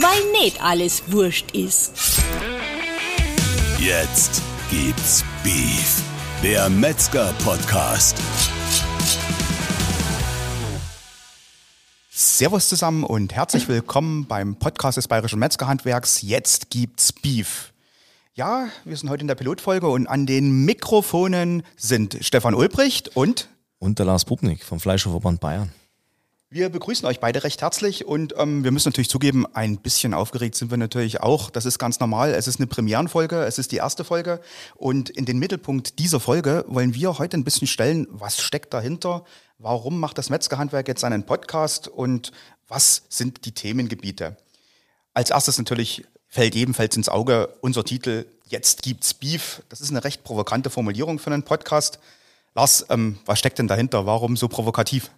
weil nicht alles wurscht ist. Jetzt gibt's Beef, der Metzger-Podcast. Servus zusammen und herzlich willkommen beim Podcast des Bayerischen Metzgerhandwerks. Jetzt gibt's Beef. Ja, wir sind heute in der Pilotfolge und an den Mikrofonen sind Stefan Ulbricht und und der Lars Bubnik vom Fleischerverband Bayern. Wir begrüßen euch beide recht herzlich und ähm, wir müssen natürlich zugeben, ein bisschen aufgeregt sind wir natürlich auch. Das ist ganz normal. Es ist eine Premierenfolge, es ist die erste Folge und in den Mittelpunkt dieser Folge wollen wir heute ein bisschen stellen, was steckt dahinter, warum macht das Metzgerhandwerk jetzt einen Podcast und was sind die Themengebiete. Als erstes natürlich fällt ebenfalls ins Auge unser Titel Jetzt gibt's Beef. Das ist eine recht provokante Formulierung für einen Podcast. Lars, ähm, was steckt denn dahinter? Warum so provokativ?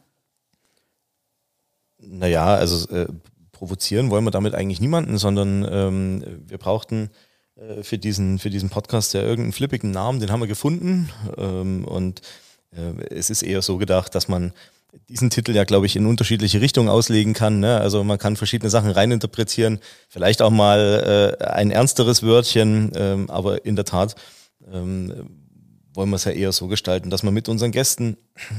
Naja, also äh, provozieren wollen wir damit eigentlich niemanden, sondern ähm, wir brauchten äh, für, diesen, für diesen Podcast ja irgendeinen flippigen Namen, den haben wir gefunden. Ähm, und äh, es ist eher so gedacht, dass man diesen Titel ja, glaube ich, in unterschiedliche Richtungen auslegen kann. Ne? Also man kann verschiedene Sachen reininterpretieren, vielleicht auch mal äh, ein ernsteres Wörtchen, ähm, aber in der Tat ähm, wollen wir es ja eher so gestalten, dass wir mit unseren Gästen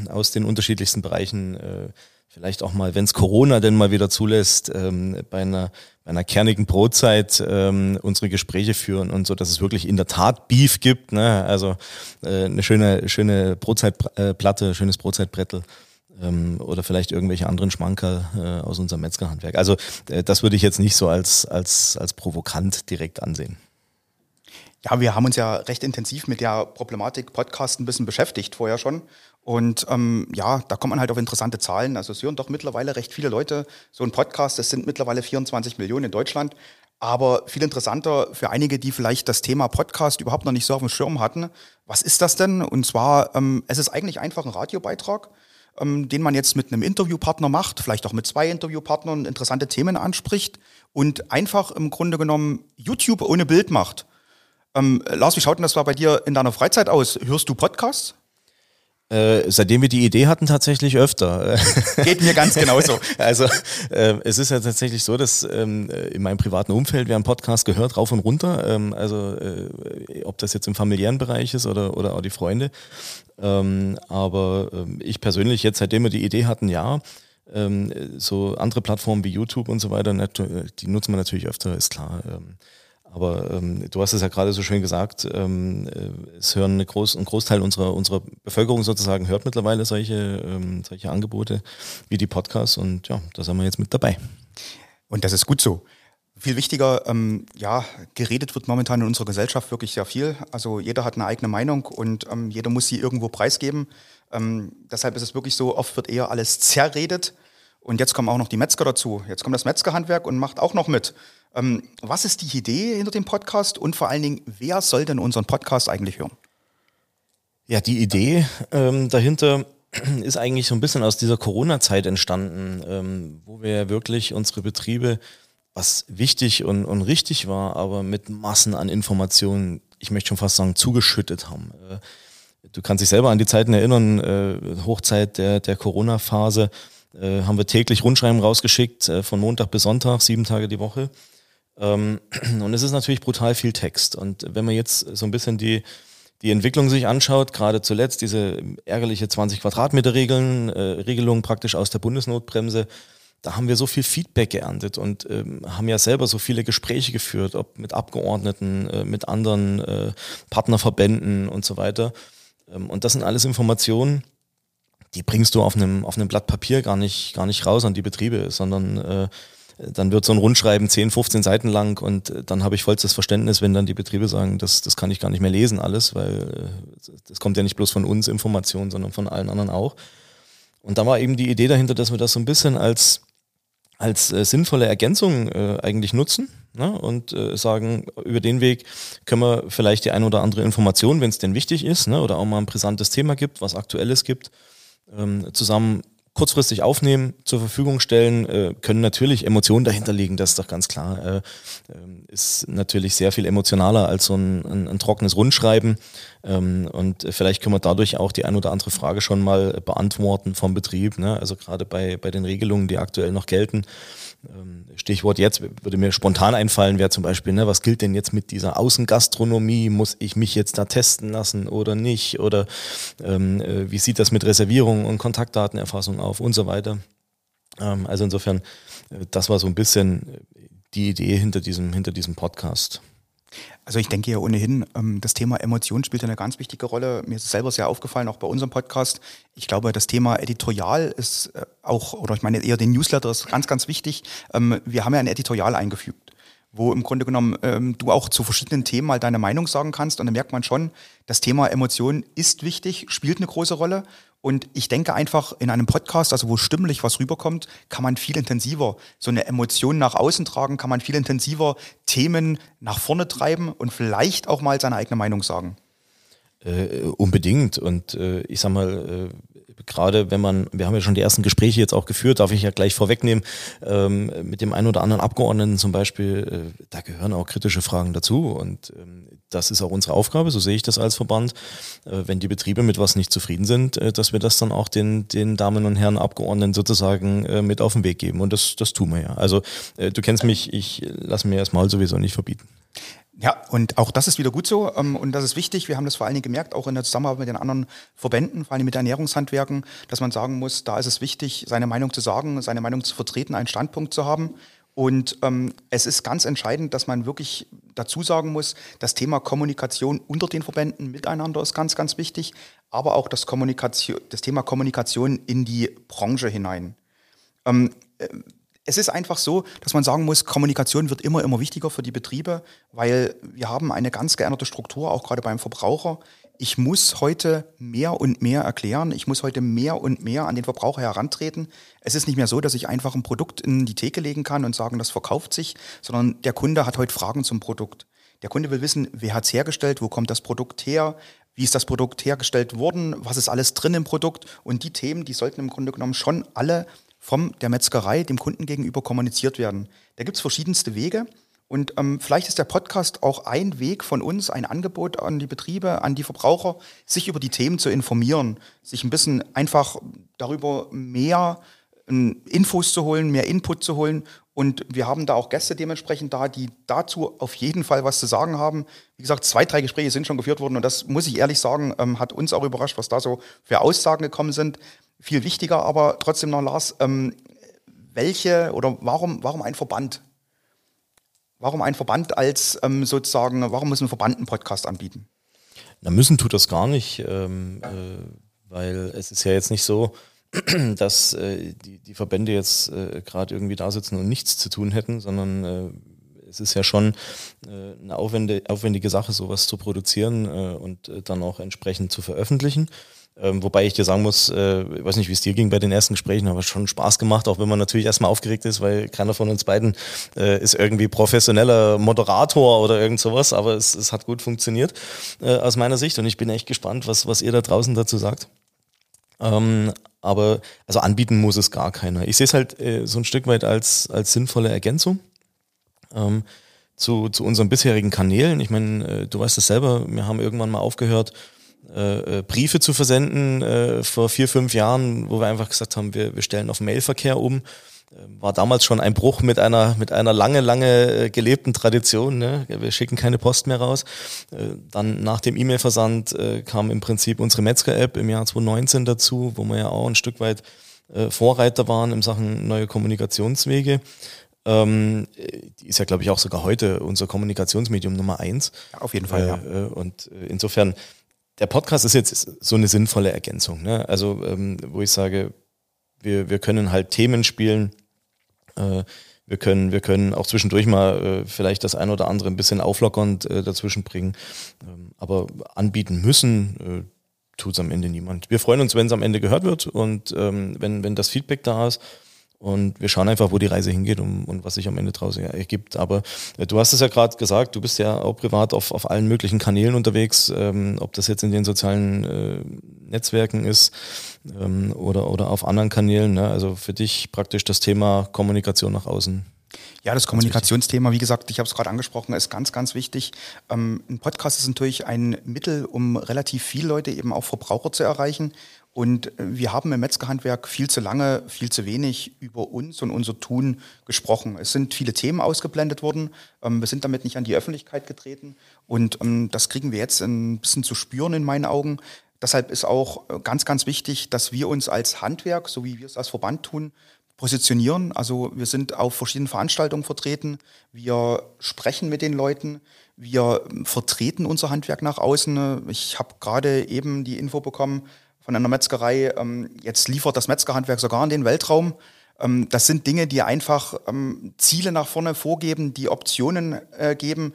aus den unterschiedlichsten Bereichen äh, vielleicht auch mal, wenn es Corona denn mal wieder zulässt, ähm, bei, einer, bei einer kernigen Brotzeit ähm, unsere Gespräche führen und so, dass es wirklich in der Tat Beef gibt. Ne? Also äh, eine schöne, schöne Brotzeitplatte, äh, schönes Brotzeitbrettel ähm, oder vielleicht irgendwelche anderen Schmankerl äh, aus unserem Metzgerhandwerk. Also äh, das würde ich jetzt nicht so als, als, als provokant direkt ansehen. Ja, wir haben uns ja recht intensiv mit der Problematik Podcast ein bisschen beschäftigt vorher schon. Und ähm, ja, da kommt man halt auf interessante Zahlen. Also es hören doch mittlerweile recht viele Leute so ein Podcast. Es sind mittlerweile 24 Millionen in Deutschland. Aber viel interessanter für einige, die vielleicht das Thema Podcast überhaupt noch nicht so auf dem Schirm hatten. Was ist das denn? Und zwar, ähm, es ist eigentlich einfach ein Radiobeitrag, ähm, den man jetzt mit einem Interviewpartner macht, vielleicht auch mit zwei Interviewpartnern interessante Themen anspricht und einfach im Grunde genommen YouTube ohne Bild macht. Ähm, Lars, wie schaut denn das bei dir in deiner Freizeit aus? Hörst du Podcasts? Äh, seitdem wir die Idee hatten, tatsächlich öfter. Geht mir ganz genauso. also äh, es ist ja tatsächlich so, dass ähm, in meinem privaten Umfeld wir haben Podcast gehört, rauf und runter. Ähm, also äh, ob das jetzt im familiären Bereich ist oder, oder auch die Freunde. Ähm, aber ähm, ich persönlich jetzt, seitdem wir die Idee hatten, ja. Ähm, so andere Plattformen wie YouTube und so weiter, die nutzen wir natürlich öfter, ist klar. Aber ähm, du hast es ja gerade so schön gesagt, ähm, äh, es hören eine Groß, ein Großteil unserer, unserer Bevölkerung sozusagen hört mittlerweile solche, ähm, solche Angebote wie die Podcasts und ja, da sind wir jetzt mit dabei. Und das ist gut so. Viel wichtiger, ähm, ja, geredet wird momentan in unserer Gesellschaft wirklich sehr viel. Also jeder hat eine eigene Meinung und ähm, jeder muss sie irgendwo preisgeben. Ähm, deshalb ist es wirklich so, oft wird eher alles zerredet. Und jetzt kommen auch noch die Metzger dazu. Jetzt kommt das Metzgerhandwerk und macht auch noch mit. Ähm, was ist die Idee hinter dem Podcast und vor allen Dingen, wer soll denn unseren Podcast eigentlich hören? Ja, die Idee ähm, dahinter ist eigentlich so ein bisschen aus dieser Corona-Zeit entstanden, ähm, wo wir wirklich unsere Betriebe, was wichtig und, und richtig war, aber mit Massen an Informationen, ich möchte schon fast sagen, zugeschüttet haben. Äh, du kannst dich selber an die Zeiten erinnern, äh, Hochzeit der, der Corona-Phase, äh, haben wir täglich Rundschreiben rausgeschickt, äh, von Montag bis Sonntag, sieben Tage die Woche. Ähm, und es ist natürlich brutal viel Text. Und wenn man jetzt so ein bisschen die, die Entwicklung sich anschaut, gerade zuletzt diese ärgerliche 20 Quadratmeter Regeln, äh, Regelung praktisch aus der Bundesnotbremse, da haben wir so viel Feedback geerntet und ähm, haben ja selber so viele Gespräche geführt, ob mit Abgeordneten, äh, mit anderen äh, Partnerverbänden und so weiter. Ähm, und das sind alles Informationen, die bringst du auf einem, auf einem Blatt Papier gar nicht, gar nicht raus an die Betriebe, sondern äh, dann wird so ein Rundschreiben 10, 15 Seiten lang und äh, dann habe ich vollstes Verständnis, wenn dann die Betriebe sagen, das, das kann ich gar nicht mehr lesen alles, weil äh, das kommt ja nicht bloß von uns Informationen, sondern von allen anderen auch. Und da war eben die Idee dahinter, dass wir das so ein bisschen als, als äh, sinnvolle Ergänzung äh, eigentlich nutzen ne? und äh, sagen, über den Weg können wir vielleicht die ein oder andere Information, wenn es denn wichtig ist ne? oder auch mal ein brisantes Thema gibt, was aktuelles gibt, ähm, zusammen kurzfristig aufnehmen, zur Verfügung stellen, äh, können natürlich Emotionen dahinter liegen, das ist doch ganz klar. Äh, ähm, ist natürlich sehr viel emotionaler als so ein, ein, ein trockenes Rundschreiben. Ähm, und vielleicht können wir dadurch auch die ein oder andere Frage schon mal beantworten vom Betrieb. Ne? Also gerade bei, bei den Regelungen, die aktuell noch gelten, Stichwort jetzt würde mir spontan einfallen, wäre zum Beispiel, ne, was gilt denn jetzt mit dieser Außengastronomie? Muss ich mich jetzt da testen lassen oder nicht? Oder ähm, äh, wie sieht das mit Reservierung und Kontaktdatenerfassung auf und so weiter? Ähm, also insofern, äh, das war so ein bisschen die Idee hinter diesem, hinter diesem Podcast. Also ich denke ja ohnehin, ähm, das Thema Emotion spielt eine ganz wichtige Rolle. Mir ist es selber sehr aufgefallen, auch bei unserem Podcast. Ich glaube, das Thema Editorial ist äh, auch, oder ich meine eher den Newsletter ist ganz, ganz wichtig. Ähm, wir haben ja ein Editorial eingefügt wo im Grunde genommen ähm, du auch zu verschiedenen Themen mal deine Meinung sagen kannst. Und dann merkt man schon, das Thema Emotion ist wichtig, spielt eine große Rolle. Und ich denke einfach, in einem Podcast, also wo stimmlich was rüberkommt, kann man viel intensiver so eine Emotion nach außen tragen, kann man viel intensiver Themen nach vorne treiben und vielleicht auch mal seine eigene Meinung sagen. Äh, unbedingt. Und äh, ich sag mal, äh, gerade wenn man, wir haben ja schon die ersten Gespräche jetzt auch geführt, darf ich ja gleich vorwegnehmen, ähm, mit dem einen oder anderen Abgeordneten zum Beispiel, äh, da gehören auch kritische Fragen dazu und ähm, das ist auch unsere Aufgabe, so sehe ich das als Verband, äh, wenn die Betriebe mit was nicht zufrieden sind, äh, dass wir das dann auch den, den Damen und Herren Abgeordneten sozusagen äh, mit auf den Weg geben und das, das tun wir ja. Also äh, du kennst mich, ich lasse mir erstmal sowieso nicht verbieten. Ja, und auch das ist wieder gut so ähm, und das ist wichtig. Wir haben das vor allen Dingen gemerkt, auch in der Zusammenarbeit mit den anderen Verbänden, vor allem mit Ernährungshandwerken, dass man sagen muss, da ist es wichtig, seine Meinung zu sagen, seine Meinung zu vertreten, einen Standpunkt zu haben. Und ähm, es ist ganz entscheidend, dass man wirklich dazu sagen muss, das Thema Kommunikation unter den Verbänden miteinander ist ganz, ganz wichtig, aber auch das, Kommunikation, das Thema Kommunikation in die Branche hinein. Ähm, äh, es ist einfach so, dass man sagen muss, Kommunikation wird immer, immer wichtiger für die Betriebe, weil wir haben eine ganz geänderte Struktur, auch gerade beim Verbraucher. Ich muss heute mehr und mehr erklären. Ich muss heute mehr und mehr an den Verbraucher herantreten. Es ist nicht mehr so, dass ich einfach ein Produkt in die Theke legen kann und sagen, das verkauft sich, sondern der Kunde hat heute Fragen zum Produkt. Der Kunde will wissen, wer hat es hergestellt, wo kommt das Produkt her, wie ist das Produkt hergestellt worden, was ist alles drin im Produkt. Und die Themen, die sollten im Grunde genommen schon alle vom der Metzgerei dem Kunden gegenüber kommuniziert werden. Da gibt es verschiedenste Wege. Und ähm, vielleicht ist der Podcast auch ein Weg von uns, ein Angebot an die Betriebe, an die Verbraucher, sich über die Themen zu informieren, sich ein bisschen einfach darüber mehr äh, Infos zu holen, mehr Input zu holen. Und wir haben da auch Gäste dementsprechend da, die dazu auf jeden Fall was zu sagen haben. Wie gesagt, zwei, drei Gespräche sind schon geführt worden und das muss ich ehrlich sagen, ähm, hat uns auch überrascht, was da so für Aussagen gekommen sind. Viel wichtiger aber trotzdem noch, Lars, ähm, welche oder warum, warum ein Verband? Warum ein Verband als ähm, sozusagen, warum muss ein Verband einen Podcast anbieten? Na, müssen tut das gar nicht, ähm, äh, weil es ist ja jetzt nicht so, dass äh, die, die Verbände jetzt äh, gerade irgendwie da sitzen und nichts zu tun hätten, sondern äh, es ist ja schon äh, eine aufwendige, aufwendige Sache, sowas zu produzieren äh, und dann auch entsprechend zu veröffentlichen. Ähm, wobei ich dir sagen muss, äh, ich weiß nicht, wie es dir ging bei den ersten Gesprächen, aber schon Spaß gemacht, auch wenn man natürlich erstmal aufgeregt ist, weil keiner von uns beiden äh, ist irgendwie professioneller Moderator oder irgend sowas, aber es, es hat gut funktioniert äh, aus meiner Sicht und ich bin echt gespannt, was, was ihr da draußen dazu sagt. Ähm, aber also anbieten muss es gar keiner. Ich sehe es halt äh, so ein Stück weit als, als sinnvolle Ergänzung. Ähm, zu, zu unseren bisherigen Kanälen. Ich meine, äh, du weißt es selber, wir haben irgendwann mal aufgehört, äh, äh, Briefe zu versenden äh, vor vier, fünf Jahren, wo wir einfach gesagt haben, wir, wir stellen auf Mailverkehr um. Äh, war damals schon ein Bruch mit einer, mit einer lange, lange äh, gelebten Tradition. Ne? Wir schicken keine Post mehr raus. Äh, dann nach dem E-Mail-Versand kam im Prinzip unsere Metzger-App im Jahr 2019 dazu, wo wir ja auch ein Stück weit Vorreiter waren in Sachen neue Kommunikationswege. Ähm, die ist ja, glaube ich, auch sogar heute unser Kommunikationsmedium Nummer eins. Auf jeden Fall, äh, ja. Und insofern der Podcast ist jetzt so eine sinnvolle Ergänzung. Ne? Also, ähm, wo ich sage, wir, wir können halt Themen spielen, äh, wir können, wir können auch zwischendurch mal äh, vielleicht das ein oder andere ein bisschen auflockernd äh, dazwischen bringen. Ähm, aber anbieten müssen, äh, tut es am Ende niemand. Wir freuen uns, wenn es am Ende gehört wird und ähm, wenn, wenn das Feedback da ist. Und wir schauen einfach, wo die Reise hingeht und, und was sich am Ende daraus ergibt. Aber äh, du hast es ja gerade gesagt, du bist ja auch privat auf, auf allen möglichen Kanälen unterwegs, ähm, ob das jetzt in den sozialen äh, Netzwerken ist ähm, oder, oder auf anderen Kanälen. Ne? Also für dich praktisch das Thema Kommunikation nach außen. Ja, das Kommunikationsthema, wie gesagt, ich habe es gerade angesprochen, ist ganz, ganz wichtig. Ähm, ein Podcast ist natürlich ein Mittel, um relativ viele Leute, eben auch Verbraucher zu erreichen. Und wir haben im Metzgerhandwerk viel zu lange, viel zu wenig über uns und unser Tun gesprochen. Es sind viele Themen ausgeblendet worden. Ähm, wir sind damit nicht an die Öffentlichkeit getreten. Und ähm, das kriegen wir jetzt ein bisschen zu spüren in meinen Augen. Deshalb ist auch äh, ganz, ganz wichtig, dass wir uns als Handwerk, so wie wir es als Verband tun, positionieren. Also wir sind auf verschiedenen Veranstaltungen vertreten. Wir sprechen mit den Leuten. Wir vertreten unser Handwerk nach außen. Ich habe gerade eben die Info bekommen, von einer Metzgerei, ähm, jetzt liefert das Metzgerhandwerk sogar in den Weltraum. Ähm, das sind Dinge, die einfach ähm, Ziele nach vorne vorgeben, die Optionen äh, geben.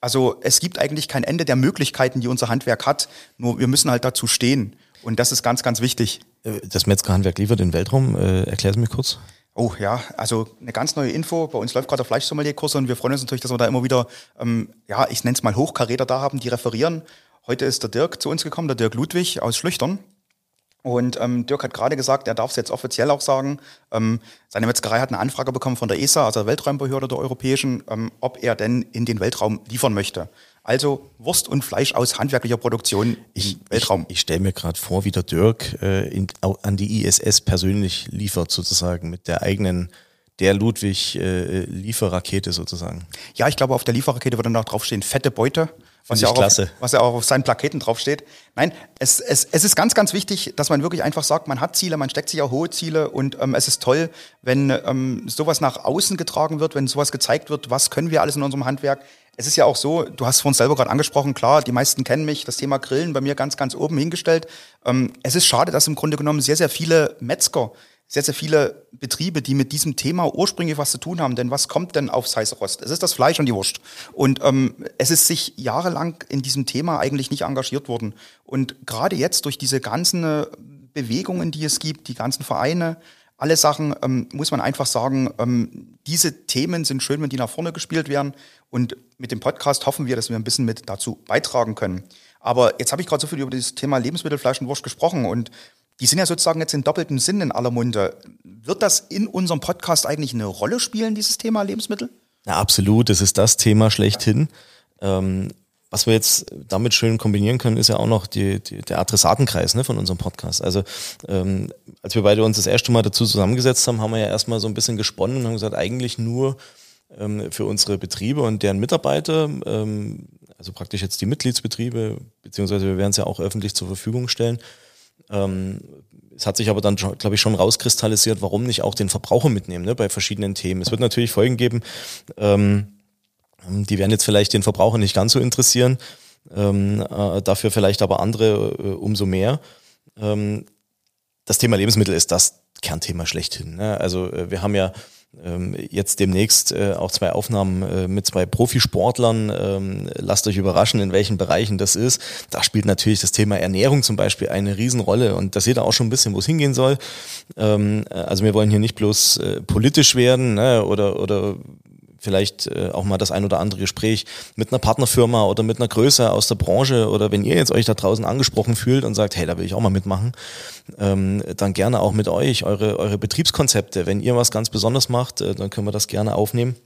Also es gibt eigentlich kein Ende der Möglichkeiten, die unser Handwerk hat. Nur wir müssen halt dazu stehen. Und das ist ganz, ganz wichtig. Äh, das Metzgerhandwerk liefert den Weltraum. Äh, Erklär es mir kurz. Oh ja, also eine ganz neue Info. Bei uns läuft gerade der Fleischsommelier-Kurs und wir freuen uns natürlich, dass wir da immer wieder, ähm, ja, ich nenne es mal Hochkaräter da haben, die referieren. Heute ist der Dirk zu uns gekommen, der Dirk Ludwig aus Schlüchtern. Und ähm, Dirk hat gerade gesagt, er darf es jetzt offiziell auch sagen, ähm, seine Metzgerei hat eine Anfrage bekommen von der ESA, also der Weltraumbehörde der Europäischen, ähm, ob er denn in den Weltraum liefern möchte. Also Wurst und Fleisch aus handwerklicher Produktion ich, im Weltraum. Ich, ich stelle mir gerade vor, wie der Dirk äh, in, an die ISS persönlich liefert, sozusagen mit der eigenen der Ludwig äh, Lieferrakete sozusagen. Ja, ich glaube, auf der Lieferrakete würde dann auch draufstehen, fette Beute was ja, auch auf, was ja auch auf seinen Plaketen draufsteht. Nein, es, es, es ist ganz, ganz wichtig, dass man wirklich einfach sagt, man hat Ziele, man steckt sich auch hohe Ziele und ähm, es ist toll, wenn ähm, sowas nach außen getragen wird, wenn sowas gezeigt wird, was können wir alles in unserem Handwerk. Es ist ja auch so, du hast vorhin selber gerade angesprochen, klar, die meisten kennen mich, das Thema Grillen bei mir ganz, ganz oben hingestellt. Ähm, es ist schade, dass im Grunde genommen sehr, sehr viele Metzger sehr, sehr viele Betriebe, die mit diesem Thema ursprünglich was zu tun haben. Denn was kommt denn aufs heiße Rost? Es ist das Fleisch und die Wurst. Und ähm, es ist sich jahrelang in diesem Thema eigentlich nicht engagiert worden. Und gerade jetzt durch diese ganzen äh, Bewegungen, die es gibt, die ganzen Vereine, alle Sachen, ähm, muss man einfach sagen, ähm, diese Themen sind schön, wenn die nach vorne gespielt werden. Und mit dem Podcast hoffen wir, dass wir ein bisschen mit dazu beitragen können. Aber jetzt habe ich gerade so viel über das Thema Lebensmittel, Fleisch und Wurst gesprochen und die sind ja sozusagen jetzt in doppeltem Sinn in aller Munde. Wird das in unserem Podcast eigentlich eine Rolle spielen, dieses Thema Lebensmittel? Ja, absolut. Das ist das Thema schlechthin. Ähm, was wir jetzt damit schön kombinieren können, ist ja auch noch die, die, der Adressatenkreis ne, von unserem Podcast. Also ähm, als wir beide uns das erste Mal dazu zusammengesetzt haben, haben wir ja erstmal so ein bisschen gesponnen und haben gesagt, eigentlich nur ähm, für unsere Betriebe und deren Mitarbeiter, ähm, also praktisch jetzt die Mitgliedsbetriebe, beziehungsweise wir werden es ja auch öffentlich zur Verfügung stellen, ähm, es hat sich aber dann, glaube ich, schon rauskristallisiert, warum nicht auch den Verbraucher mitnehmen ne, bei verschiedenen Themen. Es wird natürlich Folgen geben, ähm, die werden jetzt vielleicht den Verbraucher nicht ganz so interessieren, ähm, äh, dafür vielleicht aber andere äh, umso mehr. Ähm, das Thema Lebensmittel ist das Kernthema schlechthin. Ne? Also äh, wir haben ja jetzt demnächst äh, auch zwei Aufnahmen äh, mit zwei Profisportlern. Ähm, lasst euch überraschen, in welchen Bereichen das ist. Da spielt natürlich das Thema Ernährung zum Beispiel eine Riesenrolle und da seht ihr auch schon ein bisschen, wo es hingehen soll. Ähm, äh, also wir wollen hier nicht bloß politisch werden ne, oder, oder vielleicht äh, auch mal das ein oder andere Gespräch mit einer Partnerfirma oder mit einer Größe aus der Branche oder wenn ihr jetzt euch da draußen angesprochen fühlt und sagt, hey, da will ich auch mal mitmachen, ähm, dann gerne auch mit euch, eure, eure Betriebskonzepte. Wenn ihr was ganz Besonderes macht, äh, dann können wir das gerne aufnehmen.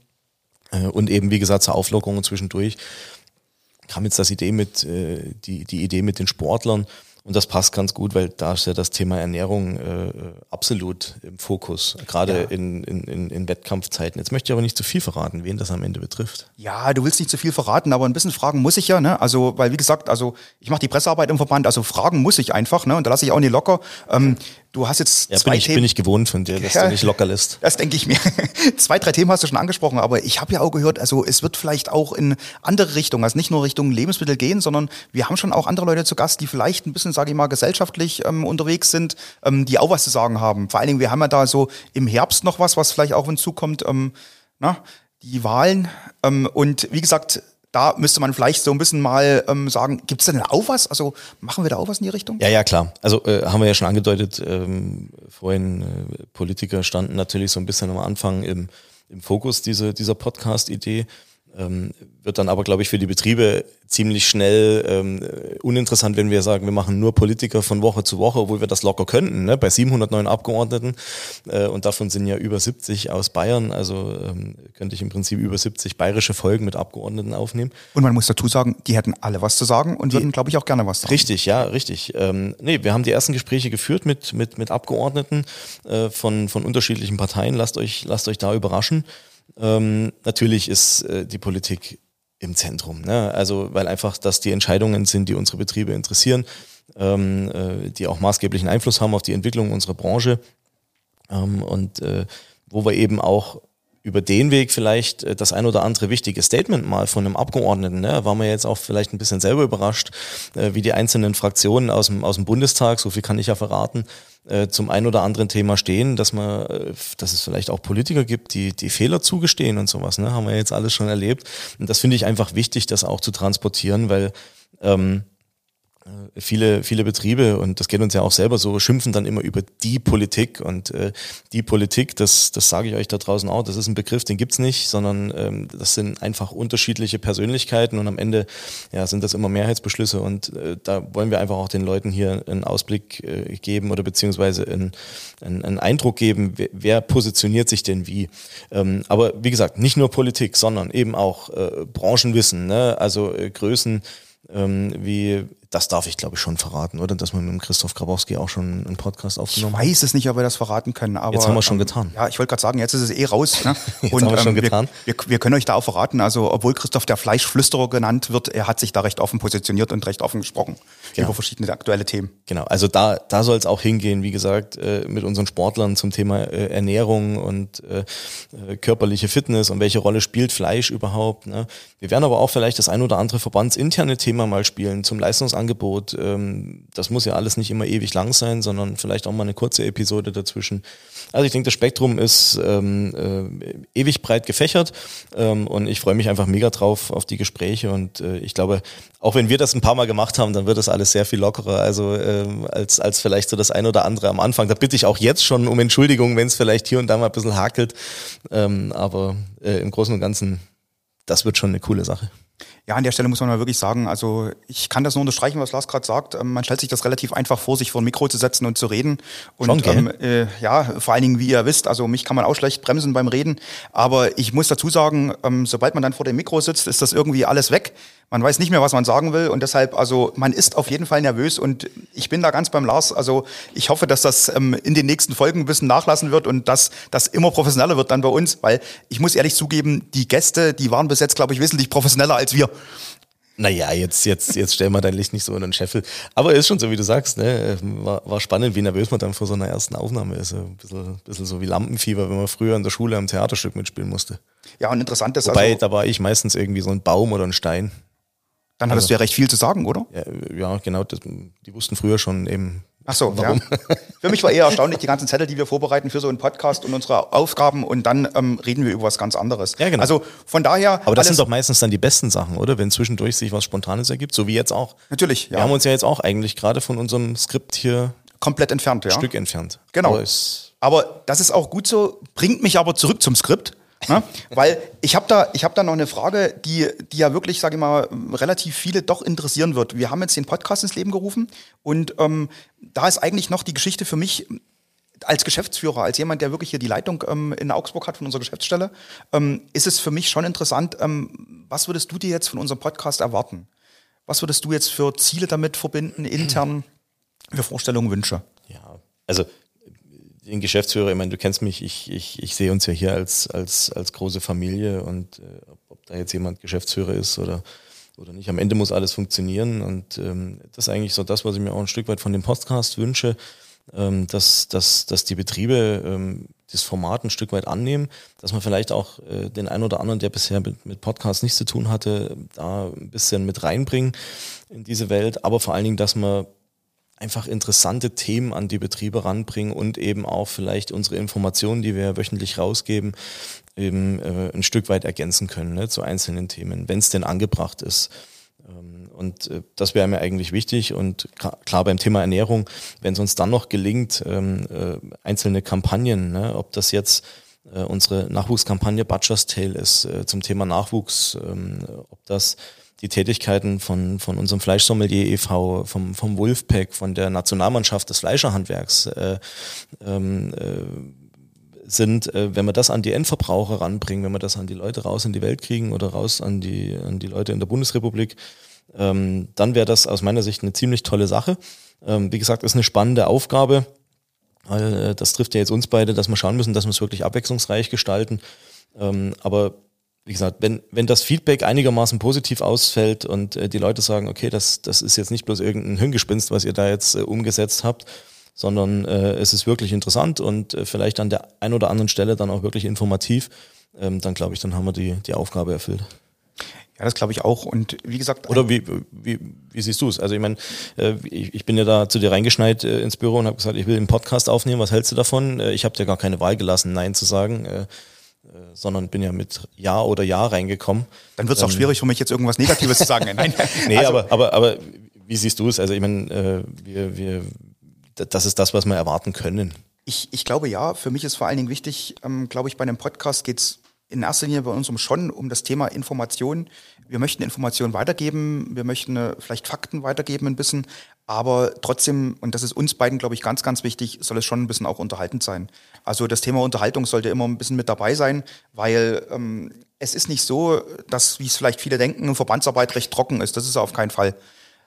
Äh, und eben, wie gesagt, zur Auflockerung zwischendurch kam jetzt das Idee mit, äh, die, die Idee mit den Sportlern und das passt ganz gut, weil da ist ja das Thema Ernährung äh, absolut im Fokus, gerade ja. in, in, in Wettkampfzeiten. Jetzt möchte ich aber nicht zu viel verraten, wen das am Ende betrifft. Ja, du willst nicht zu viel verraten, aber ein bisschen fragen muss ich ja, ne? Also, weil wie gesagt, also ich mache die Pressearbeit im Verband, also fragen muss ich einfach, ne? Und da lasse ich auch nicht locker. Ähm, Du hast jetzt ja, zwei bin ich, Themen. bin ich gewohnt von dir, dass ja, du nicht locker lässt. Das denke ich mir. zwei, drei Themen hast du schon angesprochen, aber ich habe ja auch gehört, also es wird vielleicht auch in andere Richtungen, also nicht nur Richtung Lebensmittel gehen, sondern wir haben schon auch andere Leute zu Gast, die vielleicht ein bisschen, sage ich mal, gesellschaftlich ähm, unterwegs sind, ähm, die auch was zu sagen haben. Vor allen Dingen, wir haben ja da so im Herbst noch was, was vielleicht auch hinzukommt, ähm, na, die Wahlen. Ähm, und wie gesagt, da müsste man vielleicht so ein bisschen mal ähm, sagen, gibt es denn auch was? Also machen wir da auch was in die Richtung? Ja, ja, klar. Also äh, haben wir ja schon angedeutet, ähm, vorhin äh, Politiker standen natürlich so ein bisschen am Anfang im, im Fokus diese, dieser Podcast-Idee. Ähm, wird dann aber, glaube ich, für die Betriebe ziemlich schnell ähm, uninteressant, wenn wir sagen, wir machen nur Politiker von Woche zu Woche, obwohl wir das locker könnten, ne? bei 709 Abgeordneten äh, und davon sind ja über 70 aus Bayern, also ähm, könnte ich im Prinzip über 70 bayerische Folgen mit Abgeordneten aufnehmen. Und man muss dazu sagen, die hätten alle was zu sagen und die, würden, glaube ich, auch gerne was sagen. Richtig, ja, richtig. Ähm, nee, wir haben die ersten Gespräche geführt mit, mit, mit Abgeordneten äh, von, von unterschiedlichen Parteien. Lasst euch, lasst euch da überraschen. Ähm, natürlich ist äh, die Politik im Zentrum. Ne? Also weil einfach das die Entscheidungen sind, die unsere Betriebe interessieren, ähm, äh, die auch maßgeblichen Einfluss haben auf die Entwicklung unserer Branche ähm, und äh, wo wir eben auch über den Weg vielleicht äh, das ein oder andere wichtige Statement mal von einem Abgeordneten. Ne? War man jetzt auch vielleicht ein bisschen selber überrascht, äh, wie die einzelnen Fraktionen aus dem, aus dem Bundestag, so viel kann ich ja verraten, äh, zum ein oder anderen Thema stehen, dass man, dass es vielleicht auch Politiker gibt, die die Fehler zugestehen und sowas. Ne? Haben wir jetzt alles schon erlebt. Und das finde ich einfach wichtig, das auch zu transportieren, weil ähm, äh, viele, viele Betriebe, und das geht uns ja auch selber so, schimpfen dann immer über die Politik. Und äh, die Politik, das, das sage ich euch da draußen auch, das ist ein Begriff, den gibt's nicht, sondern ähm, das sind einfach unterschiedliche Persönlichkeiten und am Ende ja, sind das immer Mehrheitsbeschlüsse. Und äh, da wollen wir einfach auch den Leuten hier einen Ausblick äh, geben oder beziehungsweise einen, einen, einen Eindruck geben, wer, wer positioniert sich denn wie. Ähm, aber wie gesagt, nicht nur Politik, sondern eben auch äh, Branchenwissen, ne? also äh, Größen ähm, wie das darf ich, glaube ich, schon verraten, oder? Dass wir mit dem Christoph Grabowski auch schon einen Podcast aufgenommen haben. Ich weiß es nicht, ob wir das verraten können, aber. Jetzt haben wir schon ähm, getan. Ja, ich wollte gerade sagen, jetzt ist es eh raus. Ne? jetzt Und, haben wir schon ähm, getan. Wir, wir, wir, können euch da auch verraten, also, obwohl Christoph der Fleischflüsterer genannt wird, er hat sich da recht offen positioniert und recht offen gesprochen genau. über verschiedene aktuelle Themen. Genau. Also da, da soll es auch hingehen, wie gesagt, äh, mit unseren Sportlern zum Thema äh, Ernährung und äh, körperliche Fitness und welche Rolle spielt Fleisch überhaupt. Ne? Wir werden aber auch vielleicht das ein oder andere verbandsinterne Thema mal spielen zum Leistungsangebot, ähm, ähm, das muss ja alles nicht immer ewig lang sein, sondern vielleicht auch mal eine kurze Episode dazwischen. Also ich denke, das Spektrum ist ähm, äh, ewig breit gefächert ähm, und ich freue mich einfach mega drauf auf die Gespräche und äh, ich glaube, auch wenn wir das ein paar Mal gemacht haben, dann wird das alles sehr viel lockerer, also ähm, als, als vielleicht so das ein oder andere am Anfang. Da bitte ich auch jetzt schon um Entschuldigung, wenn es vielleicht hier und da mal ein bisschen hakelt, ähm, aber äh, im Großen und Ganzen, das wird schon eine coole Sache. Ja, an der Stelle muss man mal wirklich sagen, also ich kann das nur unterstreichen, was Lars gerade sagt. Ähm, man stellt sich das relativ einfach vor, sich vor ein Mikro zu setzen und zu reden. Und Schon, ähm, äh, ja, vor allen Dingen, wie ihr wisst, also mich kann man auch schlecht bremsen beim Reden. Aber ich muss dazu sagen, ähm, sobald man dann vor dem Mikro sitzt, ist das irgendwie alles weg. Man weiß nicht mehr, was man sagen will und deshalb, also man ist auf jeden Fall nervös und ich bin da ganz beim Lars. Also ich hoffe, dass das ähm, in den nächsten Folgen ein bisschen nachlassen wird und dass das immer professioneller wird dann bei uns, weil ich muss ehrlich zugeben, die Gäste, die waren bis jetzt, glaube ich, wesentlich professioneller als wir. Naja, jetzt, jetzt, jetzt stellen wir dein Licht nicht so in den Scheffel. Aber ist schon so, wie du sagst, ne? War, war spannend, wie nervös man dann vor so einer ersten Aufnahme ist. Ein bisschen, bisschen so wie Lampenfieber, wenn man früher in der Schule am Theaterstück mitspielen musste. Ja, und interessant ist Wobei, also, da war ich meistens irgendwie so ein Baum oder ein Stein. Dann hattest also, du ja recht viel zu sagen, oder? Ja, ja genau. Das, die wussten früher schon eben, Ach so, Warum? ja. Für mich war eher erstaunlich die ganzen Zettel, die wir vorbereiten für so einen Podcast und unsere Aufgaben und dann ähm, reden wir über was ganz anderes. Ja, genau. Also von daher. Aber das sind doch meistens dann die besten Sachen, oder? Wenn zwischendurch sich was Spontanes ergibt, so wie jetzt auch. Natürlich, ja. Wir haben uns ja jetzt auch eigentlich gerade von unserem Skript hier komplett entfernt, ja. Stück entfernt. Genau. Aber, aber das ist auch gut so, bringt mich aber zurück zum Skript. Ne? Weil ich habe da, ich hab da noch eine Frage, die, die ja wirklich, sage ich mal, relativ viele doch interessieren wird. Wir haben jetzt den Podcast ins Leben gerufen und ähm, da ist eigentlich noch die Geschichte für mich als Geschäftsführer, als jemand, der wirklich hier die Leitung ähm, in Augsburg hat von unserer Geschäftsstelle, ähm, ist es für mich schon interessant, ähm, was würdest du dir jetzt von unserem Podcast erwarten? Was würdest du jetzt für Ziele damit verbinden, intern, für Vorstellungen, Wünsche? Ja, also den Geschäftsführer, ich meine, du kennst mich, ich, ich, ich sehe uns ja hier als, als, als große Familie und äh, ob, ob da jetzt jemand Geschäftsführer ist oder, oder nicht, am Ende muss alles funktionieren und ähm, das ist eigentlich so das, was ich mir auch ein Stück weit von dem Podcast wünsche, ähm, dass, dass, dass die Betriebe ähm, das Format ein Stück weit annehmen, dass man vielleicht auch äh, den einen oder anderen, der bisher mit, mit Podcasts nichts zu tun hatte, da ein bisschen mit reinbringen in diese Welt, aber vor allen Dingen, dass man einfach interessante Themen an die Betriebe ranbringen und eben auch vielleicht unsere Informationen, die wir wöchentlich rausgeben, eben äh, ein Stück weit ergänzen können ne, zu einzelnen Themen, wenn es denn angebracht ist. Ähm, und äh, das wäre mir eigentlich wichtig. Und klar beim Thema Ernährung, wenn es uns dann noch gelingt, ähm, äh, einzelne Kampagnen, ne, ob das jetzt äh, unsere Nachwuchskampagne Butcher's Tale ist äh, zum Thema Nachwuchs, ähm, ob das die Tätigkeiten von, von unserem Fleischsommelier e.V., vom, vom Wolfpack, von der Nationalmannschaft des Fleischerhandwerks äh, ähm, äh, sind, äh, wenn wir das an die Endverbraucher ranbringen, wenn wir das an die Leute raus in die Welt kriegen oder raus an die, an die Leute in der Bundesrepublik, ähm, dann wäre das aus meiner Sicht eine ziemlich tolle Sache. Ähm, wie gesagt, ist eine spannende Aufgabe, weil äh, das trifft ja jetzt uns beide, dass wir schauen müssen, dass wir es wirklich abwechslungsreich gestalten. Ähm, aber wie gesagt, wenn, wenn das Feedback einigermaßen positiv ausfällt und äh, die Leute sagen, okay, das, das ist jetzt nicht bloß irgendein Hirngespinst, was ihr da jetzt äh, umgesetzt habt, sondern äh, es ist wirklich interessant und äh, vielleicht an der einen oder anderen Stelle dann auch wirklich informativ, ähm, dann glaube ich, dann haben wir die, die Aufgabe erfüllt. Ja, das glaube ich auch. Und wie gesagt. Oder wie, wie, wie siehst du es? Also ich meine, äh, ich, ich bin ja da zu dir reingeschneit äh, ins Büro und habe gesagt, ich will einen Podcast aufnehmen, was hältst du davon? Äh, ich habe dir gar keine Wahl gelassen, Nein zu sagen. Äh, äh, sondern bin ja mit Ja oder Ja reingekommen. Dann wird es auch ähm, schwierig für mich jetzt irgendwas Negatives zu sagen. Nein, nee, also, aber, aber, aber wie siehst du es? Also ich meine, äh, wir, wir, das ist das, was wir erwarten können. Ich, ich glaube ja, für mich ist vor allen Dingen wichtig, ähm, glaube ich, bei einem Podcast geht es in erster Linie bei uns um schon um das Thema Information. Wir möchten Informationen weitergeben, wir möchten äh, vielleicht Fakten weitergeben ein bisschen, aber trotzdem, und das ist uns beiden, glaube ich, ganz, ganz wichtig, soll es schon ein bisschen auch unterhaltend sein. Also das Thema Unterhaltung sollte immer ein bisschen mit dabei sein, weil ähm, es ist nicht so, dass, wie es vielleicht viele denken, Verbandsarbeit recht trocken ist. Das ist auf keinen Fall.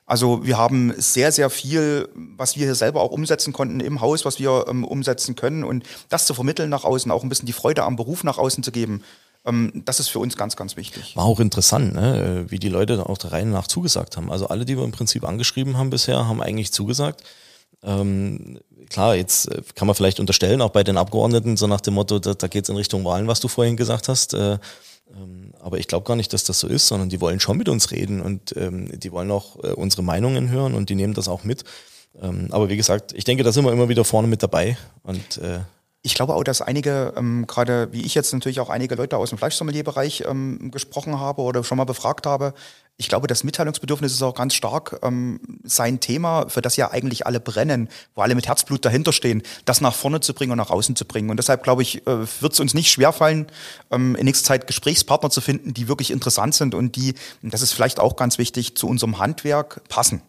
Also wir haben sehr, sehr viel, was wir hier selber auch umsetzen konnten im Haus, was wir ähm, umsetzen können und das zu vermitteln nach außen, auch ein bisschen die Freude am Beruf nach außen zu geben. Ähm, das ist für uns ganz, ganz wichtig. War auch interessant, ne? wie die Leute auch der Reihe nach zugesagt haben. Also alle, die wir im Prinzip angeschrieben haben bisher, haben eigentlich zugesagt. Ähm, klar, jetzt äh, kann man vielleicht unterstellen, auch bei den Abgeordneten, so nach dem Motto, da, da geht es in Richtung Wahlen, was du vorhin gesagt hast. Äh, ähm, aber ich glaube gar nicht, dass das so ist, sondern die wollen schon mit uns reden und ähm, die wollen auch äh, unsere Meinungen hören und die nehmen das auch mit. Ähm, aber wie gesagt, ich denke, da sind wir immer wieder vorne mit dabei und äh, ich glaube auch, dass einige, ähm, gerade wie ich jetzt natürlich auch einige Leute aus dem Fleischsommelierbereich ähm, gesprochen habe oder schon mal befragt habe, ich glaube, das Mitteilungsbedürfnis ist auch ganz stark ähm, sein Thema, für das ja eigentlich alle brennen, wo alle mit Herzblut dahinter stehen, das nach vorne zu bringen und nach außen zu bringen. Und deshalb, glaube ich, äh, wird es uns nicht schwerfallen, ähm, in nächster Zeit Gesprächspartner zu finden, die wirklich interessant sind und die, das ist vielleicht auch ganz wichtig, zu unserem Handwerk passen.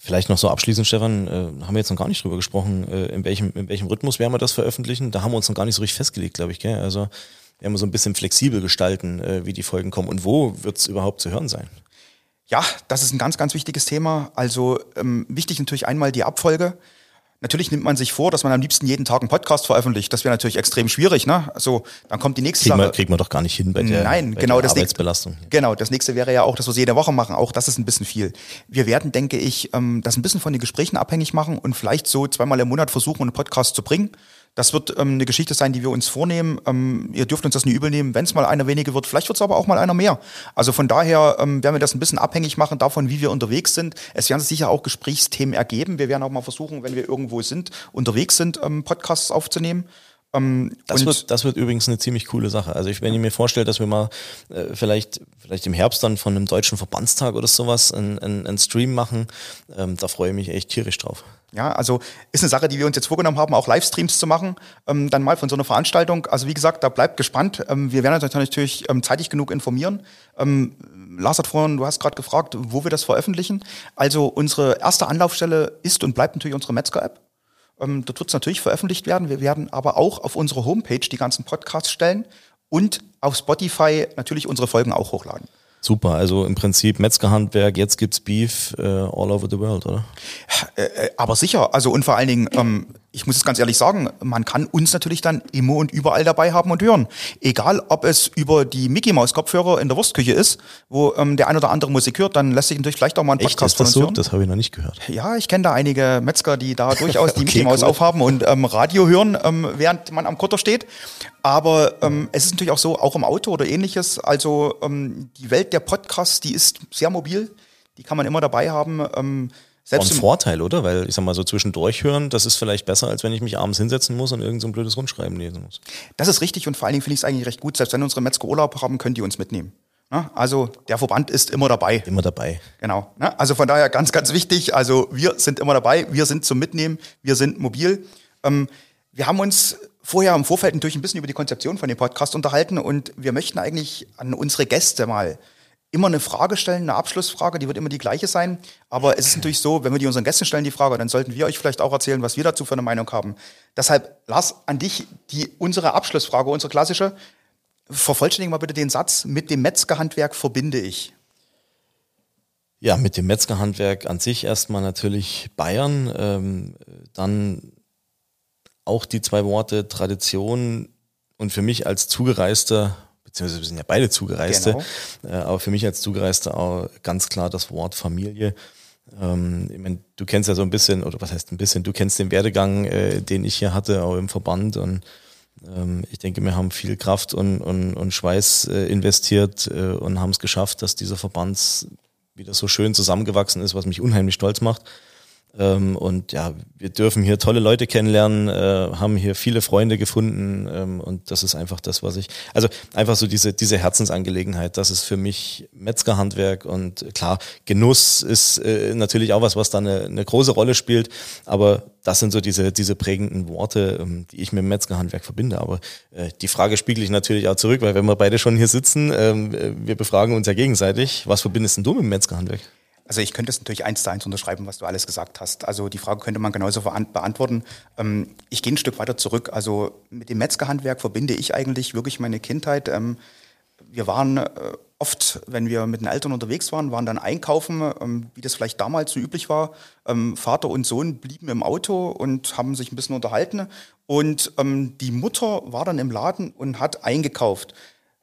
Vielleicht noch so abschließend, Stefan, äh, haben wir jetzt noch gar nicht drüber gesprochen, äh, in, welchem, in welchem Rhythmus werden wir das veröffentlichen. Da haben wir uns noch gar nicht so richtig festgelegt, glaube ich. Gell? Also werden wir so ein bisschen flexibel gestalten, äh, wie die Folgen kommen und wo wird es überhaupt zu hören sein. Ja, das ist ein ganz, ganz wichtiges Thema. Also ähm, wichtig natürlich einmal die Abfolge. Natürlich nimmt man sich vor, dass man am liebsten jeden Tag einen Podcast veröffentlicht. Das wäre natürlich extrem schwierig, ne? Also dann kommt die nächste kriegen Sache. Wir, kriegen wir doch gar nicht hin bei der, Nein, bei genau der das Arbeitsbelastung. Nächste, genau, das nächste wäre ja auch, dass wir es jede Woche machen. Auch das ist ein bisschen viel. Wir werden, denke ich, ähm, das ein bisschen von den Gesprächen abhängig machen und vielleicht so zweimal im Monat versuchen, einen Podcast zu bringen. Das wird ähm, eine Geschichte sein, die wir uns vornehmen. Ähm, ihr dürft uns das nie übel nehmen, wenn es mal einer weniger wird. Vielleicht wird es aber auch mal einer mehr. Also von daher ähm, werden wir das ein bisschen abhängig machen davon, wie wir unterwegs sind. Es werden sicher auch Gesprächsthemen ergeben. Wir werden auch mal versuchen, wenn wir irgendwo sind, unterwegs sind, ähm, Podcasts aufzunehmen. Ähm, das, wird, das wird übrigens eine ziemlich coole Sache. Also ich, wenn ich mir vorstelle, dass wir mal äh, vielleicht, vielleicht im Herbst dann von einem deutschen Verbandstag oder sowas einen ein Stream machen, ähm, da freue ich mich echt tierisch drauf. Ja, also ist eine Sache, die wir uns jetzt vorgenommen haben, auch Livestreams zu machen, ähm, dann mal von so einer Veranstaltung. Also wie gesagt, da bleibt gespannt. Ähm, wir werden uns natürlich ähm, zeitig genug informieren. Ähm, Lars hat vorhin, du hast gerade gefragt, wo wir das veröffentlichen. Also unsere erste Anlaufstelle ist und bleibt natürlich unsere Metzger-App. Ähm, dort wird es natürlich veröffentlicht werden. Wir werden aber auch auf unsere Homepage die ganzen Podcasts stellen und auf Spotify natürlich unsere Folgen auch hochladen. Super, also im Prinzip Metzgerhandwerk, jetzt gibt's Beef äh, all over the world, oder? Äh, äh, aber sicher, also und vor allen Dingen, ähm, ich muss es ganz ehrlich sagen, man kann uns natürlich dann immer und überall dabei haben und hören. Egal, ob es über die Mickey Maus Kopfhörer in der Wurstküche ist, wo ähm, der ein oder andere Musik hört, dann lässt sich natürlich vielleicht auch mal ein Podcast Echt, ist das so? hören. Das habe ich noch nicht gehört. Ja, ich kenne da einige Metzger, die da durchaus die okay, Mickey Maus cool. aufhaben und ähm, Radio hören, ähm, während man am Kutter steht. Aber ähm, es ist natürlich auch so, auch im Auto oder ähnliches. Also ähm, die Welt der Podcasts, die ist sehr mobil. Die kann man immer dabei haben. Ähm, selbst ein Vorteil, oder? Weil ich sag mal so zwischendurch hören, das ist vielleicht besser, als wenn ich mich abends hinsetzen muss und irgend so ein blödes Rundschreiben lesen muss. Das ist richtig und vor allen Dingen finde ich es eigentlich recht gut. Selbst wenn unsere Metzger Urlaub haben, können die uns mitnehmen. Also der Verband ist immer dabei. Immer dabei. Genau. Also von daher ganz, ganz wichtig. Also wir sind immer dabei. Wir sind zum Mitnehmen. Wir sind mobil. Ähm, wir haben uns vorher im Vorfeld natürlich ein bisschen über die Konzeption von dem Podcast unterhalten und wir möchten eigentlich an unsere Gäste mal immer eine Frage stellen, eine Abschlussfrage, die wird immer die gleiche sein. Aber es ist natürlich so, wenn wir die unseren Gästen stellen, die Frage, dann sollten wir euch vielleicht auch erzählen, was wir dazu für eine Meinung haben. Deshalb, Lars, an dich die, unsere Abschlussfrage, unsere klassische. Vervollständigen mal bitte den Satz, mit dem Metzgerhandwerk verbinde ich. Ja, mit dem Metzgerhandwerk an sich erstmal natürlich Bayern, ähm, dann auch die zwei Worte Tradition und für mich als Zugereister, beziehungsweise wir sind ja beide Zugereiste, genau. äh, aber für mich als Zugereister auch ganz klar das Wort Familie. Ähm, ich mein, du kennst ja so ein bisschen, oder was heißt ein bisschen, du kennst den Werdegang, äh, den ich hier hatte, auch im Verband und ähm, ich denke, wir haben viel Kraft und, und, und Schweiß äh, investiert äh, und haben es geschafft, dass dieser Verband wieder so schön zusammengewachsen ist, was mich unheimlich stolz macht. Ähm, und ja, wir dürfen hier tolle Leute kennenlernen, äh, haben hier viele Freunde gefunden ähm, und das ist einfach das, was ich, also einfach so diese, diese Herzensangelegenheit, das ist für mich Metzgerhandwerk und klar, Genuss ist äh, natürlich auch was, was da eine, eine große Rolle spielt, aber das sind so diese, diese prägenden Worte, ähm, die ich mit dem Metzgerhandwerk verbinde. Aber äh, die Frage spiegel ich natürlich auch zurück, weil wenn wir beide schon hier sitzen, ähm, äh, wir befragen uns ja gegenseitig. Was verbindest denn du mit dem Metzgerhandwerk? Also ich könnte es natürlich eins zu eins unterschreiben, was du alles gesagt hast. Also die Frage könnte man genauso beantworten. Ähm, ich gehe ein Stück weiter zurück. Also mit dem Metzgerhandwerk verbinde ich eigentlich wirklich meine Kindheit. Ähm, wir waren äh, oft, wenn wir mit den Eltern unterwegs waren, waren dann einkaufen, ähm, wie das vielleicht damals so üblich war. Vater und Sohn blieben im Auto und haben sich ein bisschen unterhalten. Und die Mutter war dann im Laden und hat eingekauft.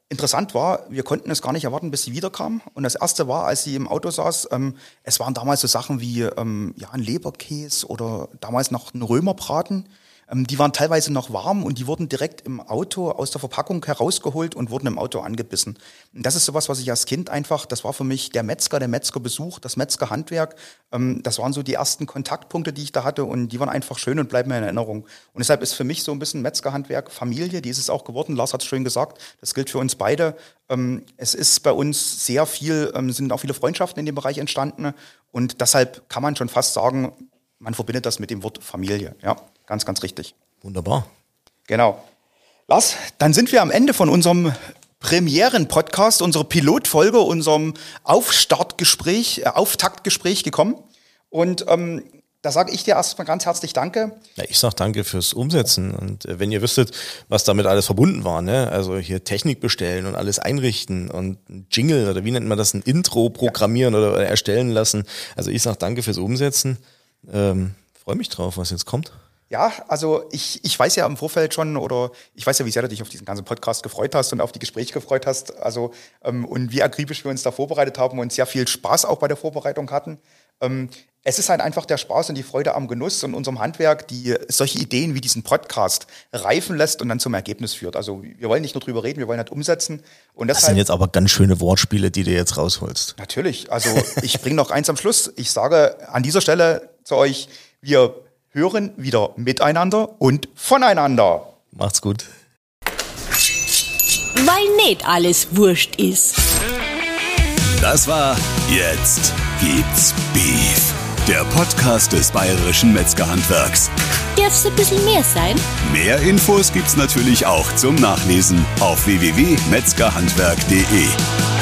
Interessant war, wir konnten es gar nicht erwarten, bis sie wiederkam. Und das erste war, als sie im Auto saß, ähm, es waren damals so Sachen wie ähm, ja, ein Leberkäse oder damals noch ein Römerbraten. Ähm, die waren teilweise noch warm und die wurden direkt im Auto aus der Verpackung herausgeholt und wurden im Auto angebissen. Und das ist sowas, was ich als Kind einfach, das war für mich der Metzger, der Metzgerbesuch, das Metzgerhandwerk. Ähm, das waren so die ersten Kontaktpunkte, die ich da hatte und die waren einfach schön und bleiben mir in Erinnerung. Und deshalb ist für mich so ein bisschen Metzgerhandwerk Familie, die ist es auch geworden. Lars hat es schön gesagt, das gilt für uns beide. Ähm, es ist bei uns sehr viel, sind auch viele Freundschaften in dem Bereich entstanden und deshalb kann man schon fast sagen, man verbindet das mit dem Wort Familie. Ja. Ganz, ganz richtig. Wunderbar. Genau. Lars, dann sind wir am Ende von unserem Premieren-Podcast, unserer Pilotfolge, unserem Aufstartgespräch, äh, Auftaktgespräch gekommen. Und ähm, da sage ich dir erstmal ganz herzlich Danke. Ja, ich sage danke fürs Umsetzen. Und äh, wenn ihr wüsstet, was damit alles verbunden war, ne? also hier Technik bestellen und alles einrichten und ein Jingle oder wie nennt man das, ein Intro programmieren ja. oder erstellen lassen. Also ich sage danke fürs Umsetzen. Ähm, Freue mich drauf, was jetzt kommt. Ja, also ich, ich weiß ja im Vorfeld schon oder ich weiß ja, wie sehr du dich auf diesen ganzen Podcast gefreut hast und auf die Gespräche gefreut hast. Also ähm, und wie akribisch wir uns da vorbereitet haben und sehr viel Spaß auch bei der Vorbereitung hatten. Ähm, es ist halt einfach der Spaß und die Freude am Genuss und unserem Handwerk, die solche Ideen wie diesen Podcast reifen lässt und dann zum Ergebnis führt. Also wir wollen nicht nur drüber reden, wir wollen halt umsetzen. Und das sind jetzt aber ganz schöne Wortspiele, die du jetzt rausholst. Natürlich. Also ich bringe noch eins am Schluss. Ich sage an dieser Stelle zu euch, wir hören wieder miteinander und voneinander. Macht's gut. Weil nicht alles wurscht ist. Das war Jetzt gibt's Beef. Der Podcast des bayerischen Metzgerhandwerks. Darf's ein bisschen mehr sein? Mehr Infos gibt's natürlich auch zum Nachlesen auf www.metzgerhandwerk.de.